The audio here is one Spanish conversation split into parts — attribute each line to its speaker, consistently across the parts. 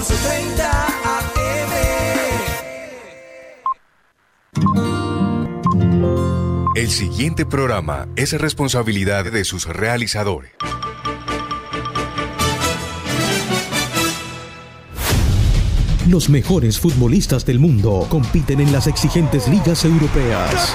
Speaker 1: 1430 AM.
Speaker 2: El siguiente programa es responsabilidad de sus realizadores.
Speaker 3: Los mejores futbolistas del mundo compiten en las exigentes ligas europeas.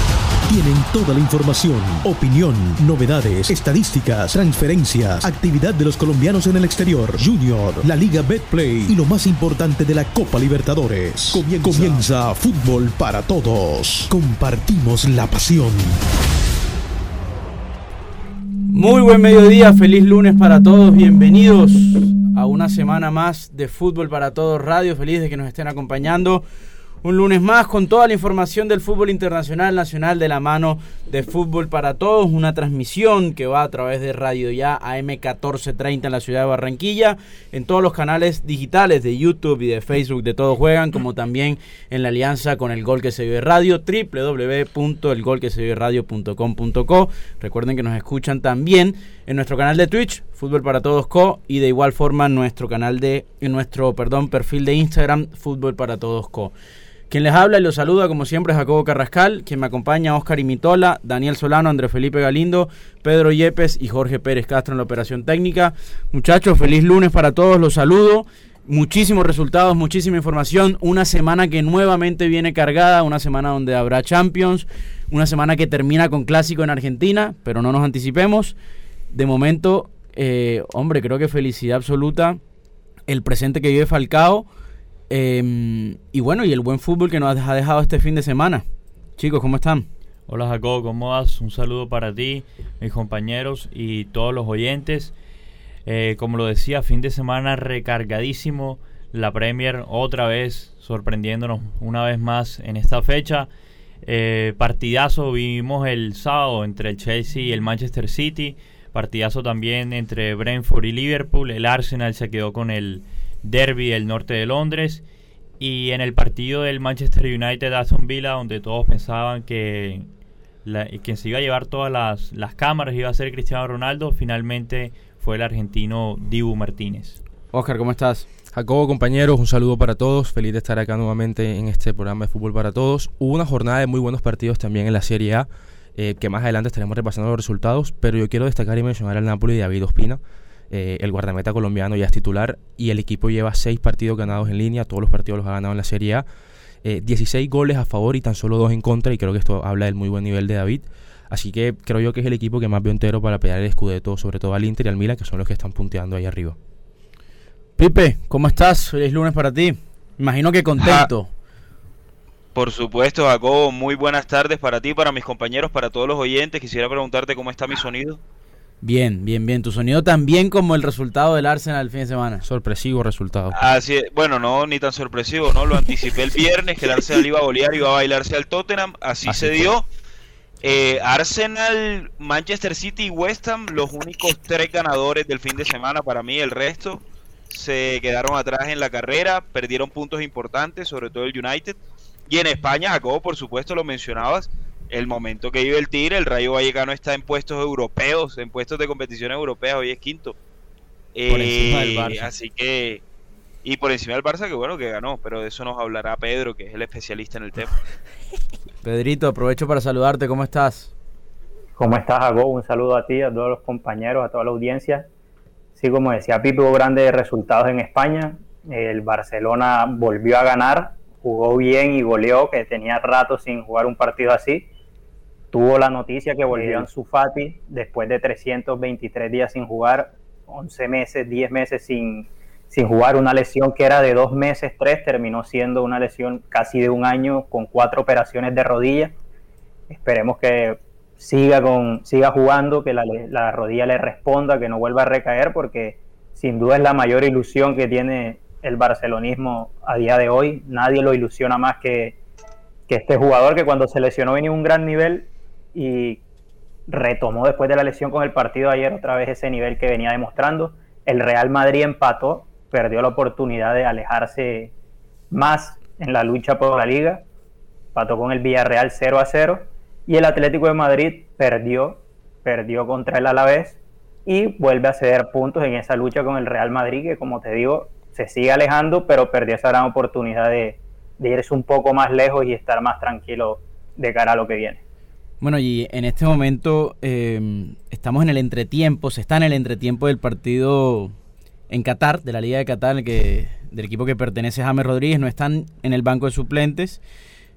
Speaker 3: Tienen toda la información, opinión, novedades, estadísticas, transferencias, actividad de los colombianos en el exterior, Junior, la Liga Betplay y lo más importante de la Copa Libertadores. Comienza, Fútbol para Todos. Compartimos la pasión.
Speaker 4: Muy buen mediodía, feliz lunes para todos, bienvenidos a una semana más de Fútbol para Todos Radio, feliz de que nos estén acompañando. Un lunes más con toda la información del fútbol internacional, nacional, de la mano de Fútbol para Todos. Una transmisión que va a través de Radio Ya AM 1430 en la ciudad de Barranquilla. En todos los canales digitales de YouTube y de Facebook de Todos Juegan, como también en la alianza con el Gol que se vive radio, www.elgolqueseviveradio.com.co. Recuerden que nos escuchan también en nuestro canal de Twitch, Fútbol para Todos Co. Y de igual forma en nuestro canal de, en nuestro, perdón, perfil de Instagram, Fútbol para Todos Co. Quien les habla y los saluda, como siempre, es Jacobo Carrascal. Quien me acompaña, Oscar Imitola, Daniel Solano, Andrés Felipe Galindo, Pedro Yepes y Jorge Pérez Castro en la operación técnica. Muchachos, feliz lunes para todos, los saludo. Muchísimos resultados, muchísima información. Una semana que nuevamente viene cargada, una semana donde habrá Champions, una semana que termina con clásico en Argentina, pero no nos anticipemos. De momento, eh, hombre, creo que felicidad absoluta el presente que vive Falcao eh, y bueno, y el buen fútbol que nos ha dejado este fin de semana. Chicos, ¿cómo están?
Speaker 5: Hola Jacob, ¿cómo vas? Un saludo para ti, mis compañeros y todos los oyentes. Eh, como lo decía, fin de semana recargadísimo. La Premier otra vez sorprendiéndonos una vez más en esta fecha. Eh, partidazo vivimos el sábado entre el Chelsea y el Manchester City. Partidazo también entre Brentford y Liverpool. El Arsenal se quedó con el derby del norte de Londres. Y en el partido del Manchester United Aston Villa, donde todos pensaban que quien se iba a llevar todas las, las cámaras iba a ser Cristiano Ronaldo, finalmente fue el argentino Dibu Martínez.
Speaker 4: Oscar, ¿cómo estás?
Speaker 6: Jacobo, compañeros, un saludo para todos. Feliz de estar acá nuevamente en este programa de Fútbol para Todos. Hubo una jornada de muy buenos partidos también en la Serie A, eh, que más adelante estaremos repasando los resultados, pero yo quiero destacar y mencionar al Napoli de David Ospina. Eh, el guardameta colombiano ya es titular y el equipo lleva seis partidos ganados en línea, todos los partidos los ha ganado en la Serie A. 16 goles a favor y tan solo dos en contra, y creo que esto habla del muy buen nivel de David. Así que creo yo que es el equipo que más veo entero para pelear el escudeto, sobre todo al Inter y al Milan, que son los que están punteando ahí arriba.
Speaker 4: Pipe, ¿cómo estás? Feliz lunes para ti. Imagino que contento.
Speaker 7: Por supuesto, Jacobo, muy buenas tardes para ti, para mis compañeros, para todos los oyentes. Quisiera preguntarte cómo está mi sonido.
Speaker 4: Bien, bien, bien. Tu sonido también como el resultado del Arsenal el fin de semana.
Speaker 6: Sorpresivo resultado.
Speaker 7: Así es. Bueno, no, ni tan sorpresivo, ¿no? Lo anticipé el viernes, que el Arsenal iba a golear, iba a bailarse al Tottenham. Así, se dio. Eh, Arsenal, Manchester City y West Ham, los únicos tres ganadores del fin de semana para mí. El resto se quedaron atrás en la carrera, perdieron puntos importantes, sobre todo el United. Y en España, Jacobo, por supuesto, lo mencionabas, el momento que vive el Tigre, el Rayo Vallecano está en puestos europeos, en puestos de competición europea, hoy es quinto.
Speaker 4: Por encima del
Speaker 7: Eh,
Speaker 4: Barça.
Speaker 7: Así que. Y por encima del Barça, que bueno, que ganó, pero de eso nos hablará Pedro, que es el especialista en el tema.
Speaker 4: Pedrito, aprovecho para saludarte. ¿Cómo estás?
Speaker 8: ¿Cómo estás, Jacob? Un saludo a ti, a todos los compañeros, a toda la audiencia. Sí, como decía Pipe, hubo grandes resultados en España. El Barcelona volvió a ganar, jugó bien y goleó, que tenía rato sin jugar un partido así. Tuvo la noticia que volvió Ansu Fati después de 323 días sin jugar, 11 meses, 10 meses sin, sin jugar. Una lesión que era de dos meses, tres, terminó siendo una lesión casi de un año con cuatro operaciones de rodilla. Esperemos que siga, con, siga jugando, que la, la rodilla le responda, que no vuelva a recaer, porque sin duda es la mayor ilusión que tiene el barcelonismo a día de hoy. Nadie lo ilusiona más que, que este jugador que cuando se lesionó venía a un gran nivel y retomó después de la lesión con el partido ayer otra vez ese nivel que venía demostrando. El Real Madrid empató, perdió la oportunidad de alejarse más en la lucha por la liga, empató con el Villarreal 0 a 0 y el Atlético de Madrid perdió, perdió contra el Alavés y vuelve a ceder puntos en esa lucha con el Real Madrid que como te digo se sigue alejando pero perdió esa gran oportunidad de, de irse un poco más lejos y estar más tranquilo de cara a lo que viene.
Speaker 4: Bueno, y en este momento eh, estamos en el entretiempo, se está en el entretiempo del partido en Qatar, de la Liga de Qatar, que, del equipo que pertenece a James Rodríguez, no están en el banco de suplentes.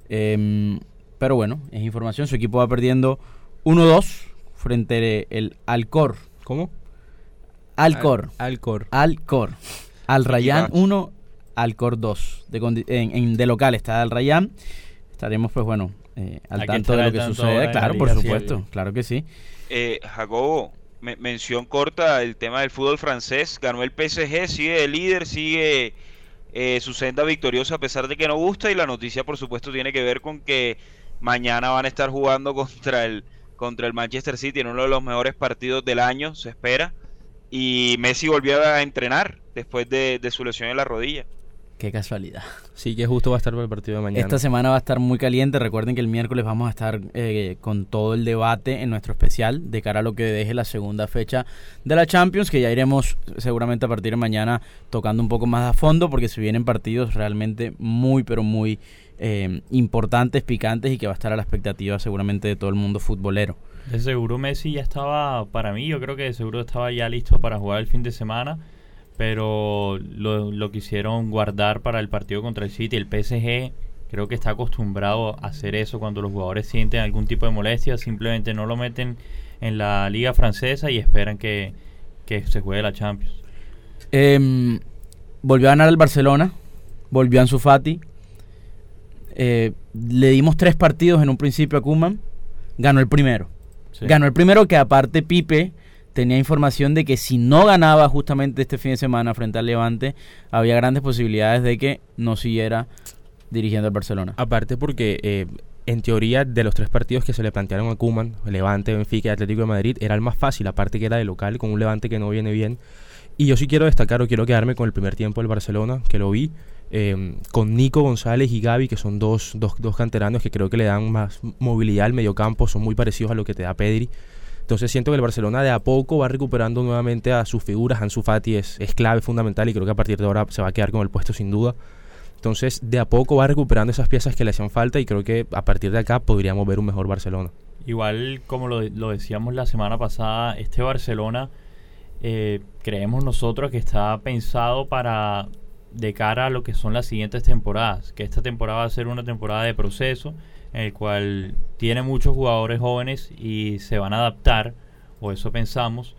Speaker 4: Eh, pero bueno, es información, su equipo va perdiendo 1-2 frente al Alcor.
Speaker 6: ¿Cómo?
Speaker 4: Alcor.
Speaker 6: Al, Alcor.
Speaker 4: Alcor. Al Rayán 1, Alcor 2. De, en, de local está Al Rayán. Estaremos, pues bueno, eh, al tanto de lo que sucede. Claro, por supuesto, claro que sí.
Speaker 7: Eh, Jacobo, me, mención corta el tema del fútbol francés. Ganó el PSG, sigue el líder, sigue eh, su senda victoriosa a pesar de que no gusta. Y la noticia, por supuesto, tiene que ver con que mañana van a estar jugando contra el, contra el Manchester City en uno de los mejores partidos del año, se espera. Y Messi volvió a entrenar después de, de su lesión en la rodilla.
Speaker 4: Qué casualidad.
Speaker 6: Sí, que justo va a estar para el partido de mañana.
Speaker 4: Esta semana va a estar muy caliente. Recuerden que el miércoles vamos a estar eh, con todo el debate en nuestro especial de cara a lo que deje la segunda fecha de la Champions, que ya iremos seguramente a partir de mañana tocando un poco más a fondo, porque se vienen partidos realmente muy, pero muy eh, importantes, picantes y que va a estar a la expectativa seguramente de todo el mundo futbolero.
Speaker 5: De seguro Messi ya estaba, para mí, yo creo que de seguro estaba ya listo para jugar el fin de semana pero lo, lo quisieron guardar para el partido contra el City. El PSG creo que está acostumbrado a hacer eso cuando los jugadores sienten algún tipo de molestia, simplemente no lo meten en la liga francesa y esperan que, se juegue la Champions.
Speaker 4: Em, volvió a ganar el Barcelona, volvió a Ansu Fati. Eh, le dimos tres partidos en un principio a Kuman, ganó el primero. Ganó el primero que aparte Pipe tenía información de que si no ganaba justamente este fin de semana frente al Levante, había grandes posibilidades de que no siguiera dirigiendo al Barcelona.
Speaker 6: Aparte porque eh, en teoría de los tres partidos que se le plantearon a Kuman, Levante, Benfica y Atlético de Madrid, era el más fácil, aparte que era de local, con un Levante que no viene bien. Y yo sí quiero destacar o quiero quedarme con el primer tiempo del Barcelona, que lo vi, eh, con Nico González y Gaby, que son dos, dos, dos canteranos que creo que le dan más movilidad al mediocampo, son muy parecidos a lo que te da Pedri. Entonces siento que el Barcelona de a poco va recuperando nuevamente a sus figuras. Ansu Fati es, es clave, fundamental y creo que a partir de ahora se va a quedar con el puesto sin duda. Entonces de a poco va recuperando esas piezas que le hacían falta y creo que a partir de acá podríamos ver un mejor Barcelona.
Speaker 5: Igual como lo, decíamos la semana pasada, este Barcelona eh, creemos nosotros que está pensado para de cara a lo que son las siguientes temporadas, que esta temporada va a ser una temporada de proceso el cual tiene muchos jugadores jóvenes y se van a adaptar, o eso pensamos,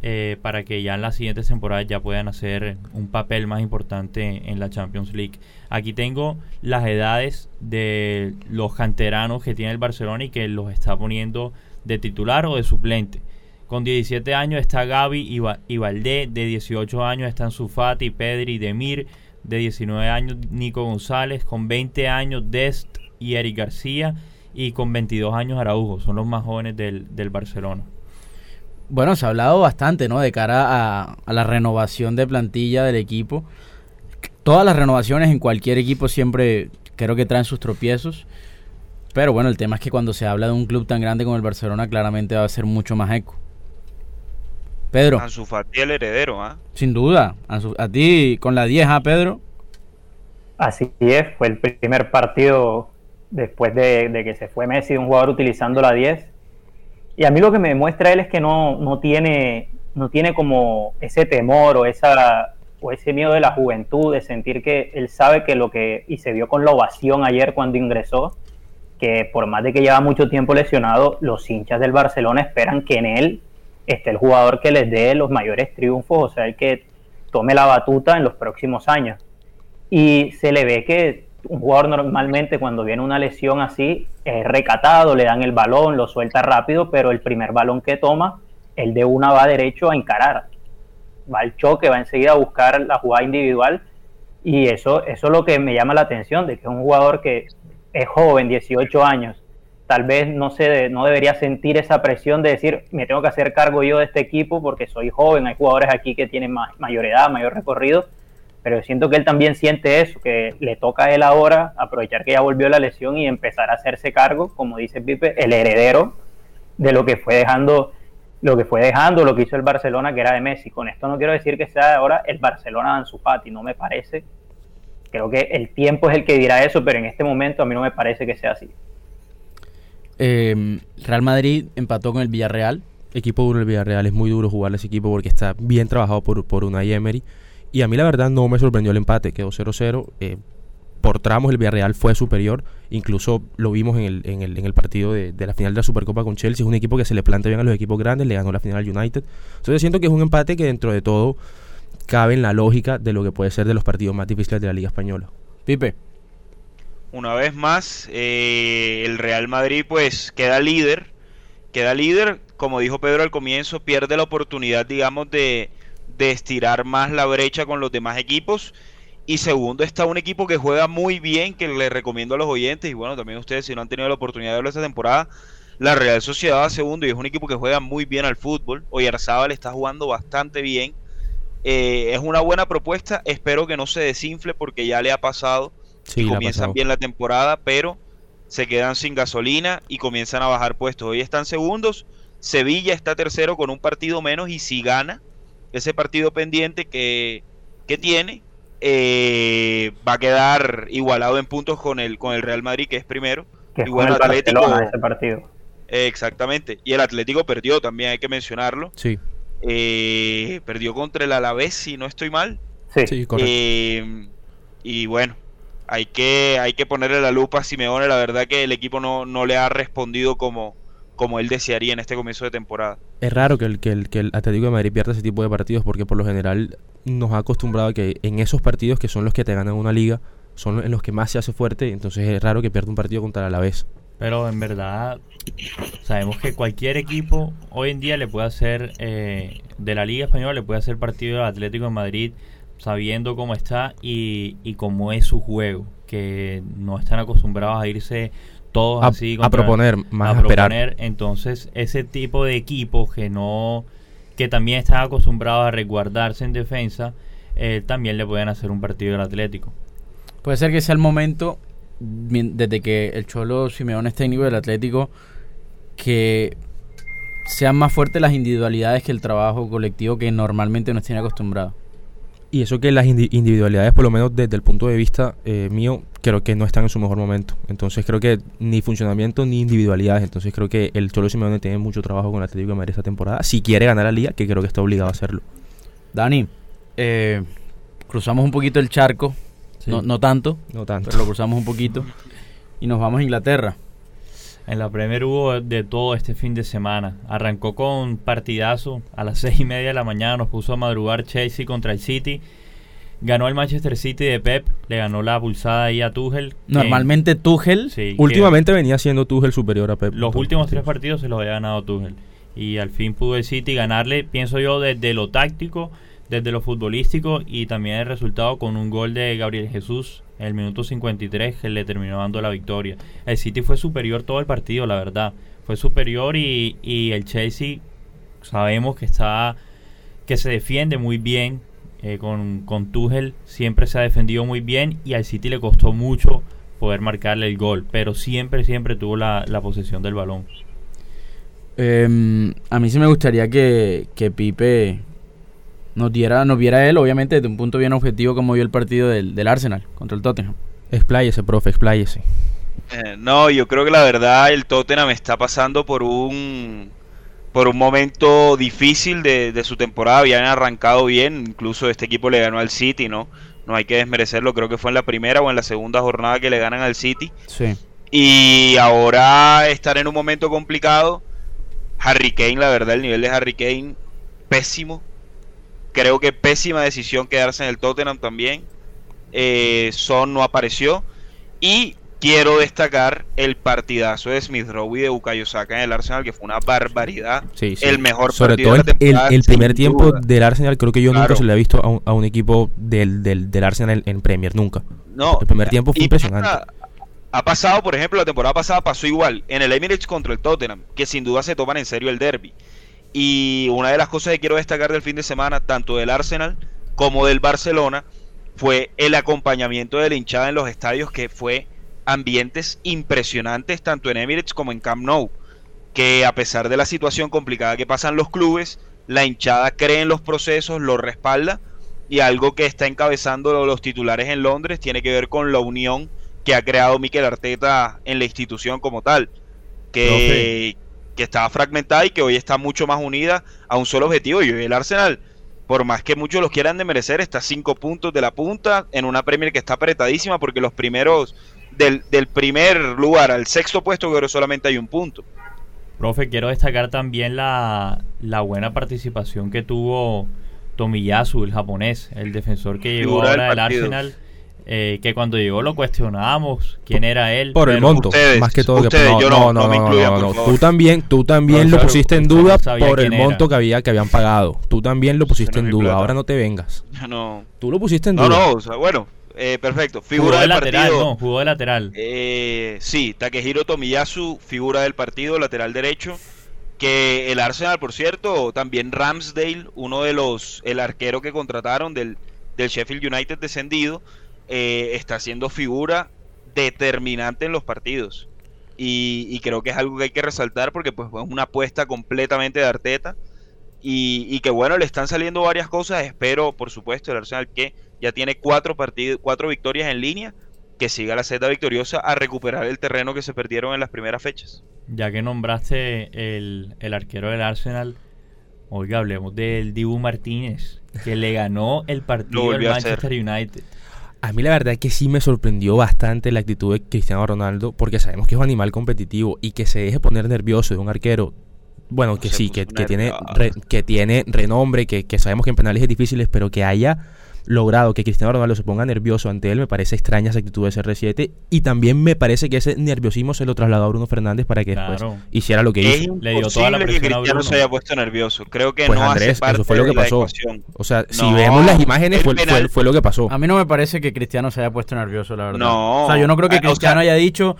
Speaker 5: eh, para que ya en las siguientes temporadas ya puedan hacer un papel más importante en la Champions League. Aquí tengo las edades de los canteranos que tiene el Barcelona y que los está poniendo de titular o de suplente. Con 17 años está Gaby y, Valdé, de 18 años están Sufati, Pedri, Demir, de 19 años Nico González, con 20 años Dest, y Eric García y con 22 años Araujo, son los más jóvenes del, Barcelona.
Speaker 4: Bueno, se ha hablado bastante, ¿no? De cara a, la renovación de plantilla del equipo. Todas las renovaciones en cualquier equipo siempre creo que traen sus tropiezos. Pero bueno, el tema es que cuando se habla de un club tan grande como el Barcelona, claramente va a ser mucho más eco. Pedro.
Speaker 7: Ansu Fati el heredero, ¿ah?
Speaker 4: Sin duda. a ti con la 10, ¿ah, Pedro?
Speaker 8: Así es, fue el primer partido después de, que se fue Messi, un jugador utilizando la 10. Y a mí lo que me demuestra él es que no, no, tiene, no tiene como ese temor o, esa, o ese miedo de la juventud, de sentir que él sabe que lo que, y se vio con la ovación ayer cuando ingresó, que por más de que lleva mucho tiempo lesionado, los hinchas del Barcelona esperan que en él esté el jugador que les dé los mayores triunfos, o sea, el que tome la batuta en los próximos años. Y se le ve que un jugador normalmente cuando viene una lesión así es recatado, le dan el balón, lo suelta rápido, pero el primer balón que toma, el de una va derecho a encarar. Va al choque, va enseguida a buscar la jugada individual. Y eso, eso es lo que me llama la atención, de que es un jugador que es joven, 18 años, tal vez no, se, no debería sentir esa presión de decir, me tengo que hacer cargo yo de este equipo porque soy joven, hay jugadores aquí que tienen mayor edad, mayor recorrido, pero siento que él también siente eso, que le toca a él ahora aprovechar que ya volvió la lesión y empezar a hacerse cargo, como dice Pipe, el heredero de lo que fue dejando lo que fue dejando, lo que hizo el Barcelona, que era de Messi. Con esto no quiero decir que sea ahora el Barcelona de Ansu Fati, no me parece. Creo que el tiempo es el que dirá eso, pero en este momento a mí no me parece que sea así.
Speaker 4: Eh, Real Madrid empató con el Villarreal.
Speaker 6: Equipo duro el Villarreal, es muy duro jugar ese equipo porque está bien trabajado por, por Unai Emery. Y a mí la verdad no me sorprendió el empate, quedó 0-0. Eh, por tramos el Villarreal fue superior, incluso lo vimos en el, en el, en el partido de, la final de la Supercopa con Chelsea, es un equipo que se le plantea bien a los equipos grandes, le ganó la final al United. Entonces siento que es un empate que dentro de todo cabe en la lógica de lo que puede ser de los partidos más difíciles de la Liga Española.
Speaker 4: Pipe.
Speaker 7: Una vez más, eh, el Real Madrid pues queda líder, queda líder, como dijo Pedro al comienzo, pierde la oportunidad, digamos, de, de estirar más la brecha con los demás equipos y segundo está un equipo que juega muy bien, que le recomiendo a los oyentes, y bueno, también ustedes si no han tenido la oportunidad de verlo esta temporada, la Real Sociedad va segundo y es un equipo que juega muy bien al fútbol. Oyarzábal está jugando bastante bien. Eh, es una buena propuesta, espero que no se desinfle porque ya le ha pasado y comienzan bien la temporada, pero se quedan sin gasolina y comienzan a bajar puestos. Hoy están segundos, Sevilla está tercero con un partido menos y si gana ese partido pendiente que, que tiene, eh, va a quedar igualado en puntos con el con el Real Madrid que es primero.
Speaker 8: Que el Atlético ese partido.
Speaker 7: Exactamente. Y el Atlético perdió también hay que mencionarlo.
Speaker 6: Sí.
Speaker 7: Eh, perdió contra el Alavés si no estoy mal.
Speaker 6: Sí, correcto.
Speaker 7: Eh, y bueno hay que hay que ponerle la lupa a Simeone. La verdad que el equipo no, no le ha respondido como como él desearía en este comienzo de temporada.
Speaker 6: Es raro que el, que el, que el Atlético de Madrid pierda ese tipo de partidos porque por lo general nos ha acostumbrado a que en esos partidos que son los que te ganan una liga, son en los que más se hace fuerte, entonces es raro que pierda un partido contra el Alavés.
Speaker 5: Pero en verdad sabemos que cualquier equipo hoy en día le puede hacer eh, de la Liga Española, le puede hacer partido al Atlético de Madrid sabiendo cómo está y, y cómo es su juego, que no están acostumbrados a irse todos
Speaker 6: a,
Speaker 5: así
Speaker 6: a proponer más a, esperar.
Speaker 5: entonces ese tipo de equipos que no que también están acostumbrados a resguardarse en defensa eh, también le pueden hacer un partido al Atlético.
Speaker 4: Puede ser que sea el momento desde que el Cholo Simeone es técnico del Atlético que sean más fuertes las individualidades que el trabajo colectivo que normalmente nos tiene acostumbrado
Speaker 6: y eso que las individualidades, por lo menos desde el punto de vista eh, mío, creo que no están en su mejor momento. Entonces creo que ni funcionamiento ni individualidades. Entonces creo que el Cholo Simeone tiene mucho trabajo con el Atlético de Madrid esta temporada. Si quiere ganar la liga, que creo que está obligado a hacerlo.
Speaker 4: Dani, eh, cruzamos un poquito el charco. No, no tanto.
Speaker 6: No tanto.
Speaker 4: Pero lo cruzamos un poquito. Y nos vamos a Inglaterra.
Speaker 5: En la Premier hubo de todo este fin de semana. Arrancó con partidazo a las seis y media de la mañana. Nos puso a madrugar Chelsea contra el City. Ganó el Manchester City de Pep. Le ganó la pulsada ahí a Tuchel.
Speaker 4: Normalmente Tuchel.
Speaker 6: últimamente venía siendo Tuchel superior a Pep.
Speaker 5: Los últimos tres partidos se los había ganado Tuchel. Y al fin pudo el City ganarle, pienso yo, desde lo táctico, desde lo futbolístico y también el resultado con un gol de Gabriel Jesús el minuto 53 que le terminó dando la victoria. El City fue superior todo el partido, la verdad. Fue superior y, y el Chelsea sabemos que está que se defiende muy bien eh, con, con Tuchel siempre se ha defendido muy bien y al City le costó mucho poder marcarle el gol, pero siempre, siempre tuvo la, la posesión del balón.
Speaker 4: Em, a mí sí me gustaría que, que Pipe nos diera, nos viera él, obviamente, desde un punto bien objetivo, como vio el partido del, del Arsenal contra el Tottenham.
Speaker 6: Expláyese, profe, expláyese.
Speaker 7: Eh, no, yo creo que la verdad el Tottenham está pasando por un por un momento difícil de, de, su temporada. Habían arrancado bien, incluso este equipo le ganó al City, ¿no? No hay que desmerecerlo, creo que fue en la primera o en la segunda jornada que le ganan al City.
Speaker 4: Sí.
Speaker 7: Y ahora estar en un momento complicado. Harry Kane, la verdad, el nivel de Harry Kane pésimo. Creo que pésima decisión quedarse en el Tottenham también. Eh, Son no apareció. Y quiero destacar el partidazo de Smith Rowe y de Bukayo Saka en el Arsenal, que fue una barbaridad. El mejor
Speaker 6: Sobre todo el, primer tiempo del Arsenal, creo que yo nunca se le ha visto a un, equipo del, del, Arsenal en, Premier, nunca.
Speaker 7: No,
Speaker 6: el primer tiempo fue impresionante.
Speaker 7: Ha pasado, por ejemplo, la temporada pasada pasó igual en el Emirates contra el Tottenham, que sin duda se toman en serio el derby. Y una de las cosas que quiero destacar del fin de semana, tanto del Arsenal como del Barcelona, fue el acompañamiento de la hinchada en los estadios, que fue ambientes impresionantes tanto en Emirates como en Camp Nou. Que a pesar de la situación complicada que pasan los clubes, la hinchada cree en los procesos, lo respalda y algo que está encabezando los titulares en Londres tiene que ver con la unión que ha creado Mikel Arteta en la institución como tal, que, que estaba fragmentada y que hoy está mucho más unida a un solo objetivo. Y hoy el Arsenal, por más que muchos los quieran de merecer, está a cinco puntos de la punta en una Premier que está apretadísima porque los primeros, del, del primer lugar al sexto puesto, creo solamente hay un punto.
Speaker 5: Profe, quiero destacar también la, la buena participación que tuvo Tomiyasu, el japonés, el defensor que llegó ahora del. Arsenal, eh, que cuando llegó lo cuestionábamos quién era él.
Speaker 6: Por el monto,
Speaker 7: ustedes,
Speaker 6: más que todo. que-
Speaker 7: ustedes,
Speaker 6: no,
Speaker 7: yo
Speaker 6: no,
Speaker 7: no-
Speaker 6: no,
Speaker 7: no me
Speaker 6: no,
Speaker 7: incluyan,
Speaker 6: no, no. Tú también, tú también
Speaker 5: No,
Speaker 6: lo pusiste en duda por el monto
Speaker 5: era.
Speaker 6: que había que habían pagado. Tú también lo pusiste
Speaker 7: no
Speaker 6: en duda. Ahora no te vengas.
Speaker 7: No,
Speaker 6: Tú lo pusiste en
Speaker 7: no,
Speaker 6: duda.
Speaker 7: no, o sea, bueno, eh, perfecto.
Speaker 5: Jugó
Speaker 7: Figura
Speaker 5: de
Speaker 7: del
Speaker 5: lateral,
Speaker 7: partido.
Speaker 5: no, jugó de lateral.
Speaker 7: Eh, sí, Takehiro Tomiyasu, figura del partido, lateral derecho. Que el Arsenal, por cierto, también Ramsdale, uno de los, el arquero que contrataron del, del Sheffield United descendido, eh, está haciendo figura determinante en los partidos. Y, y creo que es algo que hay que resaltar porque pues fue una apuesta completamente de Arteta. Y, y que bueno, le están saliendo varias cosas. Espero, por supuesto, el Arsenal que ya tiene cuatro partidos, cuatro victorias en línea que siga la seta victoriosa a recuperar el terreno que se perdieron en las primeras fechas.
Speaker 5: Ya que nombraste el, el arquero del Arsenal, oiga, hablemos del Dibu Martínez, que le ganó el partido al. Manchester United.
Speaker 6: A mí la verdad es que sí me sorprendió bastante la actitud de Cristiano Ronaldo, porque sabemos que es un animal competitivo y que se deje poner nervioso de un arquero. Bueno, que sí, que, que tiene re- que tiene renombre, que, que sabemos que en penales es difíciles, pero que haya logrado que Cristiano Ronaldo se ponga nervioso ante él, me parece extraña esa actitud de CR7 y también me parece que ese nerviosismo se lo trasladó a Bruno Fernández para que
Speaker 5: Claro.
Speaker 6: después hiciera lo que
Speaker 7: Es
Speaker 6: hizo.
Speaker 5: Le dio toda la
Speaker 7: que
Speaker 5: presión a
Speaker 7: Cristiano
Speaker 5: Bruno.
Speaker 7: se haya puesto nervioso. Creo que
Speaker 6: Pues
Speaker 7: no
Speaker 6: Andrés,
Speaker 7: hace parte
Speaker 6: eso fue lo
Speaker 7: de
Speaker 6: que pasó.
Speaker 7: ecuación.
Speaker 6: O sea, si
Speaker 7: No,
Speaker 6: vemos las imágenes, fue, fue- lo que pasó.
Speaker 4: A mí no me parece que Cristiano se haya puesto nervioso, la verdad.
Speaker 7: No.
Speaker 4: O sea, yo no creo que
Speaker 7: o
Speaker 4: Cristiano
Speaker 7: sea-
Speaker 4: haya dicho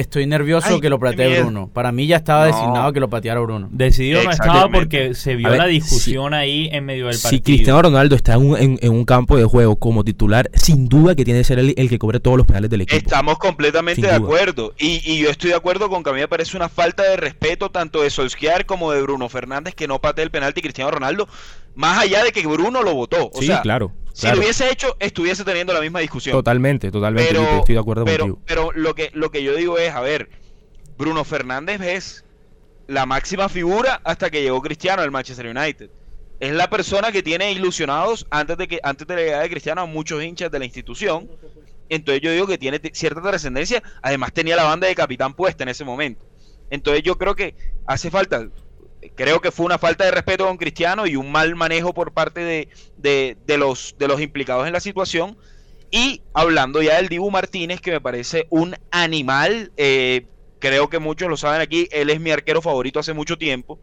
Speaker 4: estoy nervioso
Speaker 7: Ay,
Speaker 4: que lo platee. Bruno. Para mí ya estaba
Speaker 7: No.
Speaker 4: designado que lo pateara Bruno.
Speaker 5: Decidido no estaba porque se vio
Speaker 6: ver,
Speaker 5: la discusión ahí en medio del
Speaker 6: Si
Speaker 5: partido.
Speaker 6: Cristiano Ronaldo está en un, en- en un campo de juego como titular, sin duda que tiene que ser el, el que cobre todos los penales del equipo.
Speaker 7: Estamos completamente
Speaker 6: Sin
Speaker 7: de
Speaker 6: duda.
Speaker 7: acuerdo. Y, y yo estoy de acuerdo con que a mí me parece una falta de respeto tanto de Solskjaer como de Bruno Fernández que no patee el penalti Cristiano Ronaldo. Más allá de que Bruno lo votó. O
Speaker 6: sí,
Speaker 7: sea,
Speaker 6: claro.
Speaker 7: Si
Speaker 6: claro.
Speaker 7: lo hubiese hecho, estuviese teniendo la misma discusión.
Speaker 6: Totalmente, totalmente.
Speaker 7: pero,
Speaker 6: estoy de acuerdo
Speaker 7: pero,
Speaker 6: contigo.
Speaker 7: pero lo que lo que yo digo es, a ver, Bruno Fernández es la máxima figura hasta que llegó Cristiano al Manchester United. Es la persona que tiene ilusionados antes de que antes de la llegada de Cristiano a muchos hinchas de la institución. Entonces yo digo que tiene cierta trascendencia. Además tenía la banda de capitán puesta en ese momento. Entonces yo creo que hace falta, creo que fue una falta de respeto con Cristiano y un mal manejo por parte de, de, de los, de los implicados en la situación. Y hablando ya del Dibu Martínez, que me parece un animal, eh, creo que muchos lo saben aquí, él es mi arquero favorito hace mucho tiempo.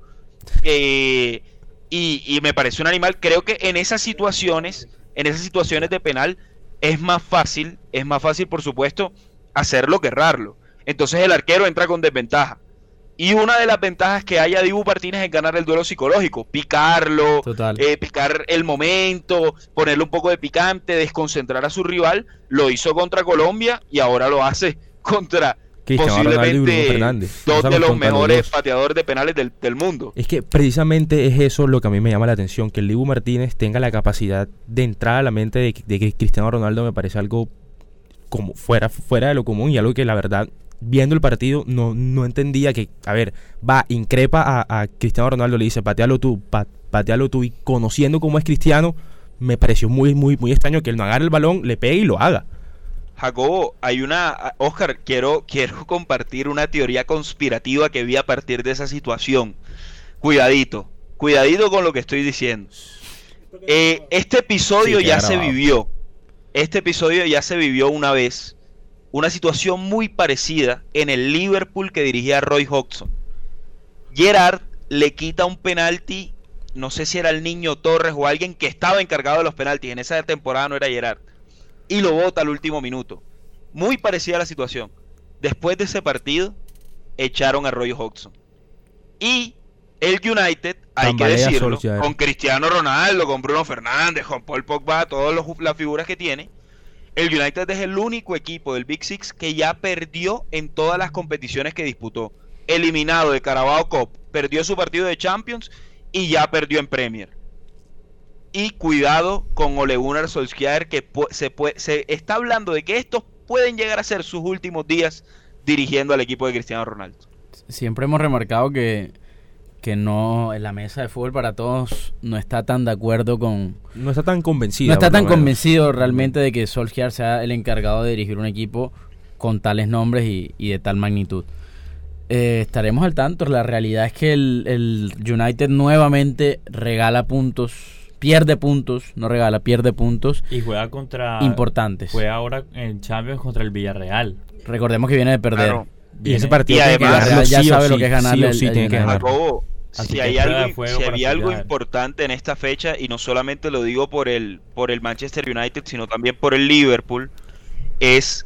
Speaker 7: eh, y, y me parece un animal, creo que en esas situaciones, en esas situaciones de penal, es más fácil, es más fácil, por supuesto, hacerlo que errarlo. Entonces el arquero entra con desventaja. Y una de las ventajas que hay a Dibu Martínez es ganar el duelo psicológico, picarlo, eh, picar el momento, ponerle un poco de picante, desconcentrar a su rival. Lo hizo contra Colombia y ahora lo hace contra posiblemente dos de los mejores
Speaker 6: dos.
Speaker 7: pateadores de penales del, del mundo.
Speaker 6: Es que precisamente es eso lo que a mí me llama la atención, que el Dibu Martínez tenga la capacidad de entrar a la mente de, de que Cristiano Ronaldo me parece algo como fuera, fuera de lo común y algo que la verdad, viendo el partido, no, no entendía que, a ver, va, increpa a, a Cristiano Ronaldo, le dice, patealo tú, pa- patealo tú, y conociendo cómo es Cristiano, me pareció muy, muy, muy extraño que él no agarre el balón, le pegue y lo haga.
Speaker 7: Jacobo, hay una. Oscar, quiero, quiero compartir una teoría conspirativa que vi a partir de esa situación. Cuidadito, cuidadito con lo que estoy diciendo. Eh, este episodio
Speaker 6: Sí,
Speaker 7: ya se vivió. Este episodio ya se vivió una vez. Una situación muy parecida en el Liverpool que dirigía Roy Hodgson. Gerard le quita un penalti. No sé si era el niño Torres o alguien que estaba encargado de los penaltis. En esa temporada no era Gerard y lo bota al último minuto. Muy parecida a la situación. después de ese partido, echaron a Roy Hodgson. Y el United, hay que decirlo,
Speaker 6: Solskjaer.
Speaker 7: con Cristiano Ronaldo, con Bruno Fernández, con Paul Pogba, todas las figuras que tiene, el United es el único equipo del Big Six que ya perdió en todas las competiciones que disputó. Eliminado de Carabao Cup, perdió su partido de Champions y ya perdió en Premier. Y cuidado con Ole Gunnar Solskjaer que se, puede, se está hablando de que estos pueden llegar a ser sus últimos días dirigiendo al equipo de Cristiano Ronaldo.
Speaker 4: Siempre hemos remarcado que, que no, en la mesa de fútbol para todos no está tan de acuerdo con...
Speaker 6: No está tan convencido.
Speaker 4: No está tan convencido realmente de que Solskjaer sea el encargado de dirigir un equipo con tales nombres y, y de tal magnitud. Eh, estaremos al tanto. La realidad es que el, el United nuevamente regala puntos, pierde puntos, no regala, pierde puntos
Speaker 5: Y juega contra.
Speaker 4: importantes.
Speaker 5: Juega ahora en Champions contra el Villarreal.
Speaker 4: Recordemos que viene de perder.
Speaker 7: Claro.
Speaker 6: Y ese partido
Speaker 7: Y
Speaker 6: tiene que
Speaker 7: además-
Speaker 6: ganarlo
Speaker 4: ya
Speaker 6: sí
Speaker 4: sabe lo que es ganarle
Speaker 6: sí sí
Speaker 4: al
Speaker 6: tiene que ganar.
Speaker 7: Jacobo,
Speaker 5: Así
Speaker 7: si hay algo, si había algo importante en esta fecha, y no solamente lo digo por el, por el Manchester United, sino también por el Liverpool, es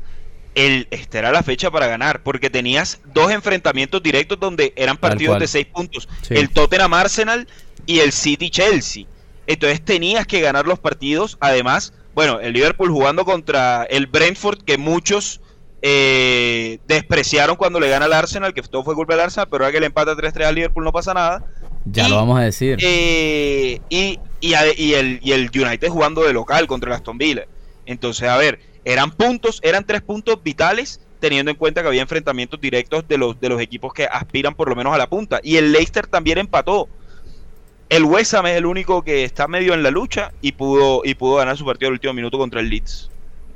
Speaker 7: el esta era la fecha para ganar, porque tenías dos enfrentamientos directos donde eran partidos de seis puntos,
Speaker 6: Sí.
Speaker 7: el Tottenham Arsenal y el City Chelsea. Entonces tenías que ganar los partidos, además, bueno, el Liverpool jugando contra el Brentford, que muchos eh, despreciaron cuando le gana al Arsenal, que todo fue culpa del Arsenal, pero ahora que le empata 3-3 al Liverpool no pasa nada.
Speaker 4: Ya
Speaker 7: Y-
Speaker 4: lo vamos a decir.
Speaker 7: Eh, y, y el, y el United jugando de local contra el Aston Villa. Entonces, a ver, eran puntos, eran tres puntos vitales, teniendo en cuenta que había enfrentamientos directos de los, de los equipos que aspiran por lo menos a la punta. Y el Leicester también empató. El West Ham es el único que está medio en la lucha y pudo, y pudo ganar su partido al último minuto contra el Leeds.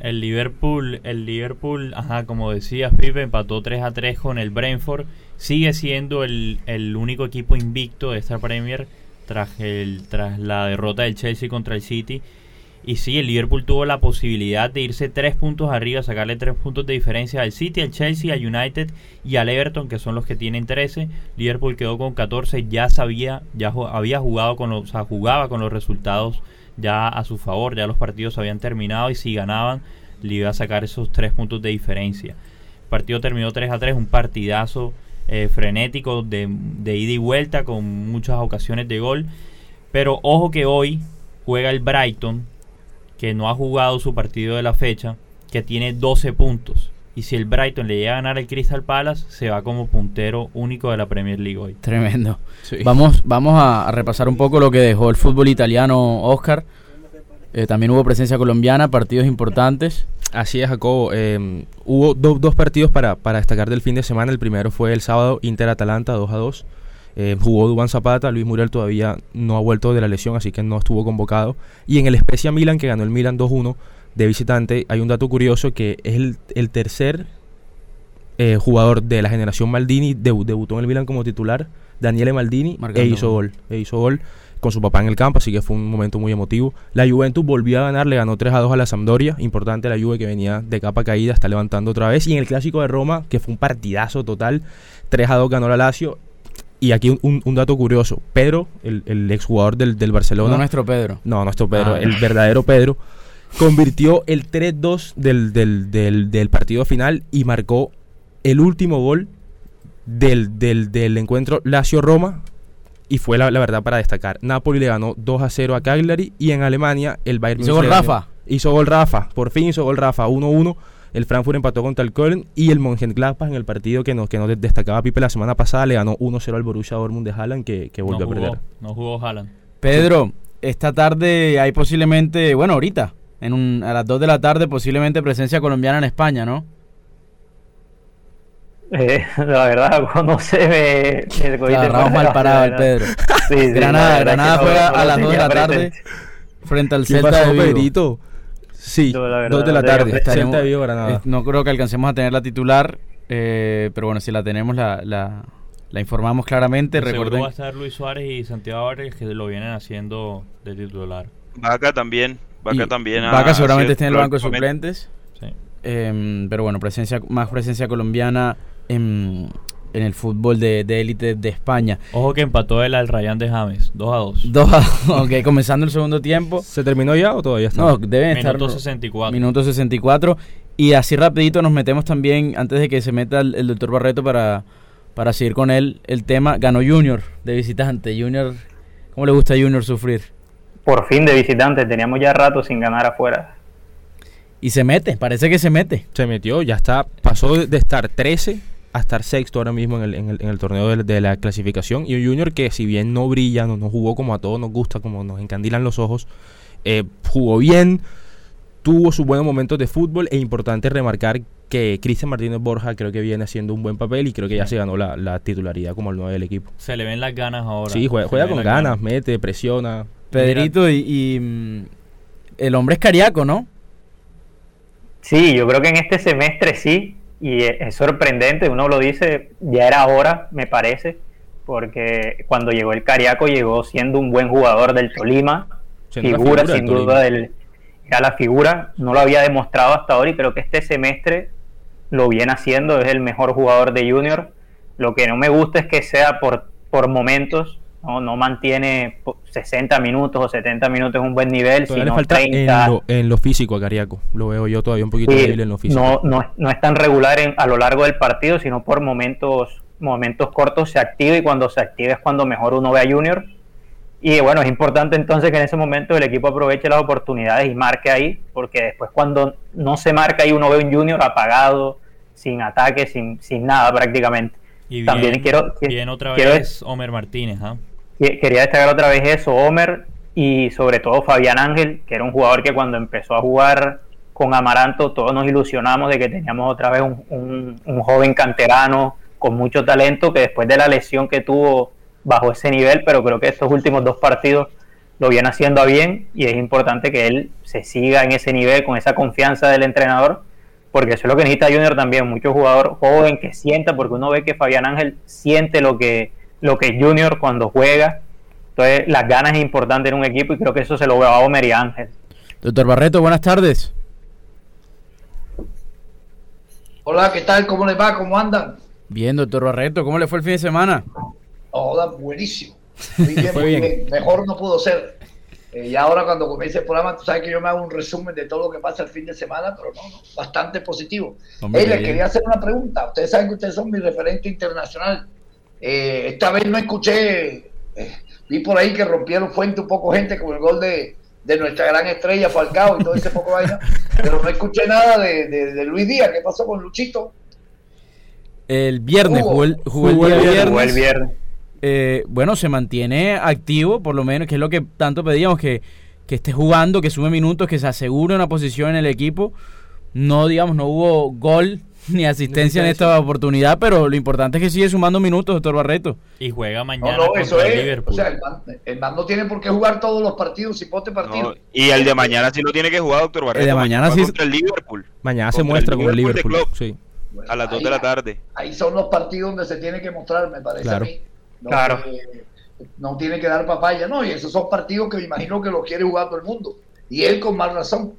Speaker 5: El Liverpool, el Liverpool, ajá, como decías, Pipe, empató 3 a 3 con el Brentford. Sigue siendo el, el único equipo invicto de esta Premier tras, el, tras la derrota del Chelsea contra el City. Y sí, el Liverpool tuvo la posibilidad de irse 3 puntos arriba, sacarle 3 puntos de diferencia al City, al Chelsea, al United y al Everton, que son los que tienen 13. Liverpool quedó con 14, ya sabía, ya había jugado con los, jugaba con los resultados ya a su favor, ya los partidos habían terminado y si ganaban le iba a sacar esos tres puntos de diferencia. El partido terminó 3 a 3, un partidazo eh, frenético de, de ida y vuelta con muchas ocasiones de gol. Pero ojo que hoy juega el Brighton, que no ha jugado su partido de la fecha, que tiene 12 puntos. Y si el Brighton le llega a ganar al Crystal Palace, se va como puntero único de la Premier League hoy.
Speaker 4: Tremendo.
Speaker 6: Sí.
Speaker 4: Vamos, vamos a, a repasar un poco lo que dejó el fútbol italiano, Oscar. Eh, también hubo presencia colombiana, partidos importantes.
Speaker 6: Así es, Jacobo. Eh, hubo do- dos partidos para, para destacar del fin de semana. El primero fue el sábado, Inter-Atalanta 2 a 2. Eh, jugó Dubán Zapata, Luis Muriel todavía no ha vuelto de la lesión, así que no estuvo convocado. Y en el Spezia Milan, que ganó el Milan 2-1 de visitante, hay un dato curioso que es el, el tercer eh, jugador de la generación Maldini, debu- debutó en el Milan como titular, Daniele Maldini,
Speaker 4: Marcando
Speaker 6: e hizo
Speaker 4: gol.
Speaker 6: E hizo gol con su papá en el campo, así que fue un momento muy emotivo. La Juventus volvió a ganar, le ganó 3 a 2 a la Sampdoria, importante la Juve que venía de capa caída, está levantando otra vez. Y en el clásico de Roma, que fue un partidazo total, 3 a 2 ganó la Lazio. Y aquí un, un- un dato curioso, Pedro, el, el exjugador del, del Barcelona,
Speaker 4: No nuestro Pedro.
Speaker 6: no, nuestro Pedro,
Speaker 4: Ah.
Speaker 6: el verdadero Pedro, convirtió el 3-2 del, del, del, del partido final y marcó el último gol del, del, del encuentro Lazio-Roma y fue la, la verdad para destacar. Napoli le ganó 2-0 a Cagliari y en Alemania el Bayern
Speaker 4: Hizo gol Rafa.
Speaker 6: Hizo gol Rafa, por fin hizo gol Rafa, 1-1. El Frankfurt empató contra el Köln y el Mönchengladbach en el partido que nos, que nos destacaba Pipe la semana pasada le ganó 1-0 al Borussia Dortmund de Haaland que, que volvió
Speaker 5: no
Speaker 6: a perder.
Speaker 5: no jugó Haaland.
Speaker 4: Pedro, esta tarde hay posiblemente, bueno, ahorita, en un, a las 2 de la tarde, posiblemente presencia colombiana en España, ¿no?
Speaker 8: Eh, la verdad, no se ve. me fuera de
Speaker 4: mal parado
Speaker 8: la-
Speaker 4: Pedro.
Speaker 8: Sí, sí, la
Speaker 4: Granada, Granada
Speaker 8: no-
Speaker 4: juega
Speaker 8: no
Speaker 4: a las 2 de la tarde
Speaker 8: presente.
Speaker 4: frente al
Speaker 6: ¿Qué
Speaker 4: Celta
Speaker 6: pasó,
Speaker 4: de Vigo.
Speaker 6: Pedrito? Sí,
Speaker 8: No, la verdad,
Speaker 6: 2 de la tarde. Celta de Vigo, Granada.
Speaker 4: Eh, No creo que alcancemos a tener la titular, eh, pero bueno, si la tenemos la, la, la informamos claramente.
Speaker 5: Seguro
Speaker 4: Recuerden,
Speaker 5: va a estar Luis Suárez y Santiago Vargas que lo vienen haciendo de titular.
Speaker 7: Vaca también, Vaca también.
Speaker 4: Vaca seguramente
Speaker 7: ha
Speaker 4: esté en el banco de suplentes.
Speaker 5: Sí.
Speaker 4: Em, pero bueno, presencia más presencia colombiana en, en el fútbol de élite de, España.
Speaker 5: Ojo que empató el al Rayán de James, 2 a 2.
Speaker 4: Dos, a- ok, comenzando el segundo tiempo.
Speaker 6: ¿Se terminó ya o todavía está?
Speaker 4: No, deben estar
Speaker 5: Minuto 64.
Speaker 4: minuto 64 Y así rapidito nos metemos también, antes de que se meta el, doctor Barreto para, para seguir con él, el tema, ganó Junior de visitante. Junior, ¿cómo le gusta a Junior sufrir?
Speaker 8: Por fin de visitante, teníamos ya rato sin ganar afuera.
Speaker 4: Y se mete, parece que se mete.
Speaker 6: Se metió, ya está, pasó de estar 13 a estar sexto ahora mismo en el, en el, en el torneo de, la clasificación. Y un Junior que si bien no brilla, no, no jugó como a todos nos gusta, como nos encandilan los ojos, eh, jugó bien, tuvo sus buenos momentos de fútbol e importante remarcar que Cristian Martínez Borja creo que viene haciendo un buen papel y creo que ya se ganó la, titularidad como el nuevo del equipo.
Speaker 5: Se le ven las ganas ahora.
Speaker 6: Sí, juega, con ganas, mete, presiona.
Speaker 4: Pedrito y, mm, el hombre es cariaco, ¿no?
Speaker 8: Sí, yo creo que en este semestre sí, y es sorprendente, uno lo dice, ya era hora, me parece, porque cuando llegó el Cariaco llegó siendo un buen jugador del Tolima, figura, sin duda del, era la figura, no lo había demostrado hasta ahora y creo que este semestre lo viene haciendo, es el mejor jugador de Junior. Lo que no me gusta es que sea por, por momentos, no, no mantiene 60 minutos o 70 minutos en un buen nivel, sino
Speaker 6: falta 30. En lo, en lo, físico a Cariaco, lo veo yo todavía un poquito débil en lo físico.
Speaker 8: No, no, no es tan regular a lo largo del partido, sino por momentos, momentos cortos se activa y cuando se activa es cuando mejor uno ve a Junior y bueno, es importante entonces que en ese momento el equipo aproveche las oportunidades y marque ahí, porque después cuando no se marca ahí uno ve un junior apagado, sin ataque, sin, sin nada prácticamente.
Speaker 5: Y También quiero, bien otra vez Homer Martínez. ¿ah?
Speaker 8: Quería destacar otra vez eso, Homer, y sobre todo Fabián Ángel, que era un jugador que cuando empezó a jugar con Amaranto todos nos ilusionamos de que teníamos otra vez un, un joven canterano con mucho talento que después de la lesión que tuvo bajo ese nivel, pero creo que estos últimos dos partidos lo viene haciendo a bien y es importante que él se siga en ese nivel con esa confianza del entrenador, porque eso es lo que necesita Junior también, mucho jugador joven que sienta, porque uno ve que Fabián Ángel siente lo que, lo que es Junior cuando juega, entonces las ganas es importante en un equipo y creo que eso se lo veo a Homer y Ángel.
Speaker 4: Doctor Barreto, buenas tardes.
Speaker 9: Hola, ¿qué tal? ¿Cómo les va? ¿Cómo andan?
Speaker 4: Bien, doctor Barreto, ¿cómo le fue el fin de semana?
Speaker 9: Joda, buenísimo. Muy bien, muy bien. Mejor no pudo ser. Eh, y ahora cuando comience el programa, tú sabes que yo me hago un resumen de todo lo que pasa el fin de semana, pero no, no bastante positivo. Hey, le quería hacer una pregunta. Ustedes saben que ustedes son mi referente internacional. Eh, esta vez no escuché, eh, vi por ahí que rompieron fuente un poco gente con el gol de, de nuestra gran estrella Falcao y todo ese poco vaina, pero no escuché nada de, de, Luis Díaz. ¿Qué pasó con Luchito?
Speaker 4: El viernes, jugó, el, viernes. Eh, bueno, se mantiene activo, por lo menos, que es lo que tanto pedíamos, que, que esté jugando, que sume minutos, que se asegure una posición en el equipo. No, digamos, no hubo gol ni asistencia en esta oportunidad, pero lo importante es que sigue sumando minutos, doctor Barreto.
Speaker 5: Y juega mañana.
Speaker 9: No, no, eso es. O sea, el man, no tiene por qué jugar todos los partidos y pote partido.
Speaker 7: y el de mañana sí lo tiene que jugar, doctor Barreto.
Speaker 4: El de mañana sí.
Speaker 7: Contra el Liverpool.
Speaker 6: Mañana se muestra con el Liverpool. Sí.
Speaker 7: a las 2 de la tarde.
Speaker 9: Ahí son los partidos donde se tiene que mostrar, me parece a mí.
Speaker 8: No, claro.
Speaker 9: no tiene que dar papaya, no, y esos son partidos que me imagino que los quiere jugar todo el mundo. Y él con más razón.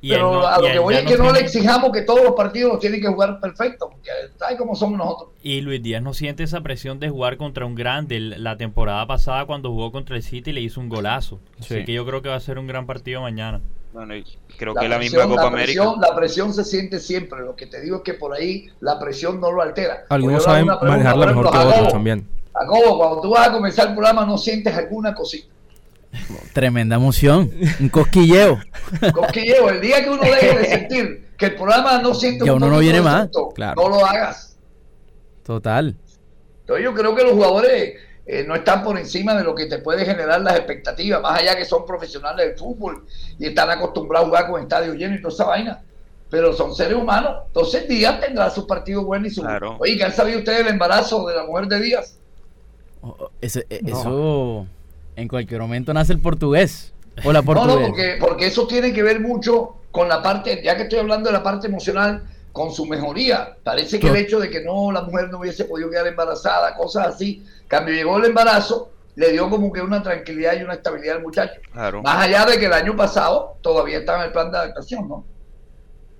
Speaker 9: Pero a lo que voy es que no le exijamos que todos los partidos los tienen que jugar perfecto, porque tal como somos nosotros.
Speaker 5: Y Luis Díaz no siente esa presión de jugar contra un grande. La temporada pasada cuando jugó contra el City le hizo un golazo. Así que yo creo que va a ser un gran partido mañana.
Speaker 7: Bueno, creo que la misma Copa América.
Speaker 9: la presión se siente siempre. Lo que te digo es que por ahí la presión no lo altera.
Speaker 6: Algunos saben manejarla mejor que otros también
Speaker 9: cuando tú vas a comenzar el programa no sientes alguna cosita.
Speaker 4: Tremenda emoción, un cosquilleo.
Speaker 9: Cosquilleo, el día que uno deje de sentir que el programa no siente
Speaker 4: ya uno no viene más,
Speaker 9: no lo hagas.
Speaker 4: Total.
Speaker 9: Entonces yo creo que los jugadores eh, no están por encima de lo que te puede generar las expectativas, más allá que son profesionales del fútbol y están acostumbrados a jugar con estadios llenos y toda esa vaina. Pero son seres humanos. Entonces Díaz tendrá sus partidos buenos y su... Oye, ¿qué han sabido ustedes del embarazo de la mujer de Díaz?
Speaker 4: Eso, e, eso en cualquier momento nace el portugués. Hola, portugués.
Speaker 9: No, no, porque, porque eso tiene que ver mucho con la parte, ya que estoy hablando de la parte emocional, con su mejoría. Parece que el hecho de que no, la mujer no hubiese podido quedar embarazada, cosas así, cambio llegó el embarazo, le dio como que una tranquilidad y una estabilidad al muchacho. Más allá de que el año pasado todavía estaba en el plan de adaptación, ¿no?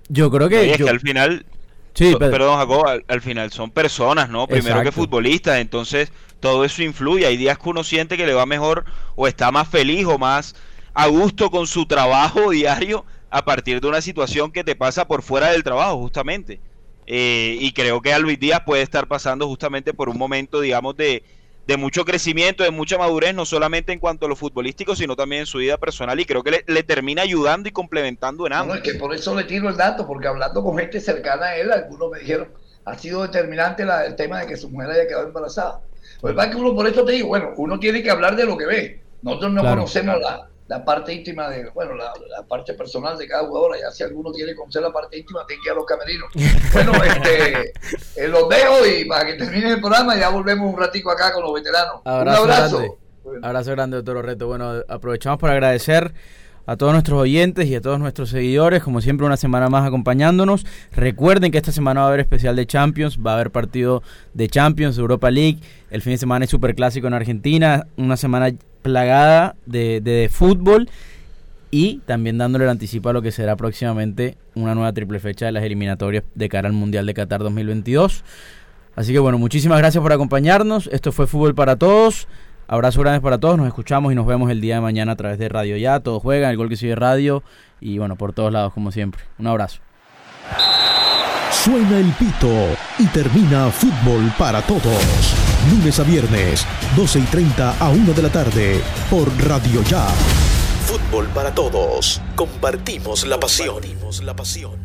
Speaker 4: Yo creo que...
Speaker 7: que al final... Sí, perdón, Jacob, al, final son personas, ¿no? Primero que futbolistas, entonces todo eso influye. Hay días que uno siente que le va mejor o está más feliz o más a gusto con su trabajo diario. a partir de una situación que te pasa por fuera del trabajo, justamente. Eh, y creo que a Luis Díaz puede estar pasando justamente por un momento, digamos, de, de mucho crecimiento, de mucha madurez, no solamente en cuanto a lo futbolístico, sino también en su vida personal. Y creo que le, termina ayudando y complementando en ambos.
Speaker 9: No, es que por eso le tiro el dato, porque hablando con gente cercana a él, algunos me dijeron, ha sido determinante el tema de que su mujer haya quedado embarazada. Pues va que uno, por eso te digo, bueno, uno tiene que hablar de lo que ve. Nosotros no conocemos la, la parte íntima de, bueno, la, parte personal de cada jugador. Ya si alguno quiere conocer la parte íntima, tiene que ir a los camerinos. Bueno, este, eh, los dejo y para que termine el programa ya volvemos un ratico acá con los veteranos. un abrazo.
Speaker 4: Grande. Abrazo grande, doctor Reto. Bueno, aprovechamos para agradecer a todos nuestros oyentes y a todos nuestros seguidores, como siempre una semana más acompañándonos. Recuerden que esta semana va a haber especial de Champions, va a haber partido de Champions, Europa League, el fin de semana es Superclásico en Argentina, una semana plagada de, de, fútbol y también dándole el anticipo a lo que será próximamente una nueva triple fecha de las eliminatorias de cara al Mundial de Qatar 2022. Así que bueno, muchísimas gracias por acompañarnos. Esto fue Fútbol para Todos. Abrazo grande para todos, nos escuchamos y nos vemos el día de mañana a través de Radio Ya. Todos juegan, el gol que sigue radio y bueno, por todos lados como siempre. Un abrazo.
Speaker 3: Suena el pito y termina fútbol para todos. Lunes a viernes, 12 y 30 a 1 de la tarde por Radio Ya. Fútbol para todos. Compartimos la pasión. Compartimos la pasión.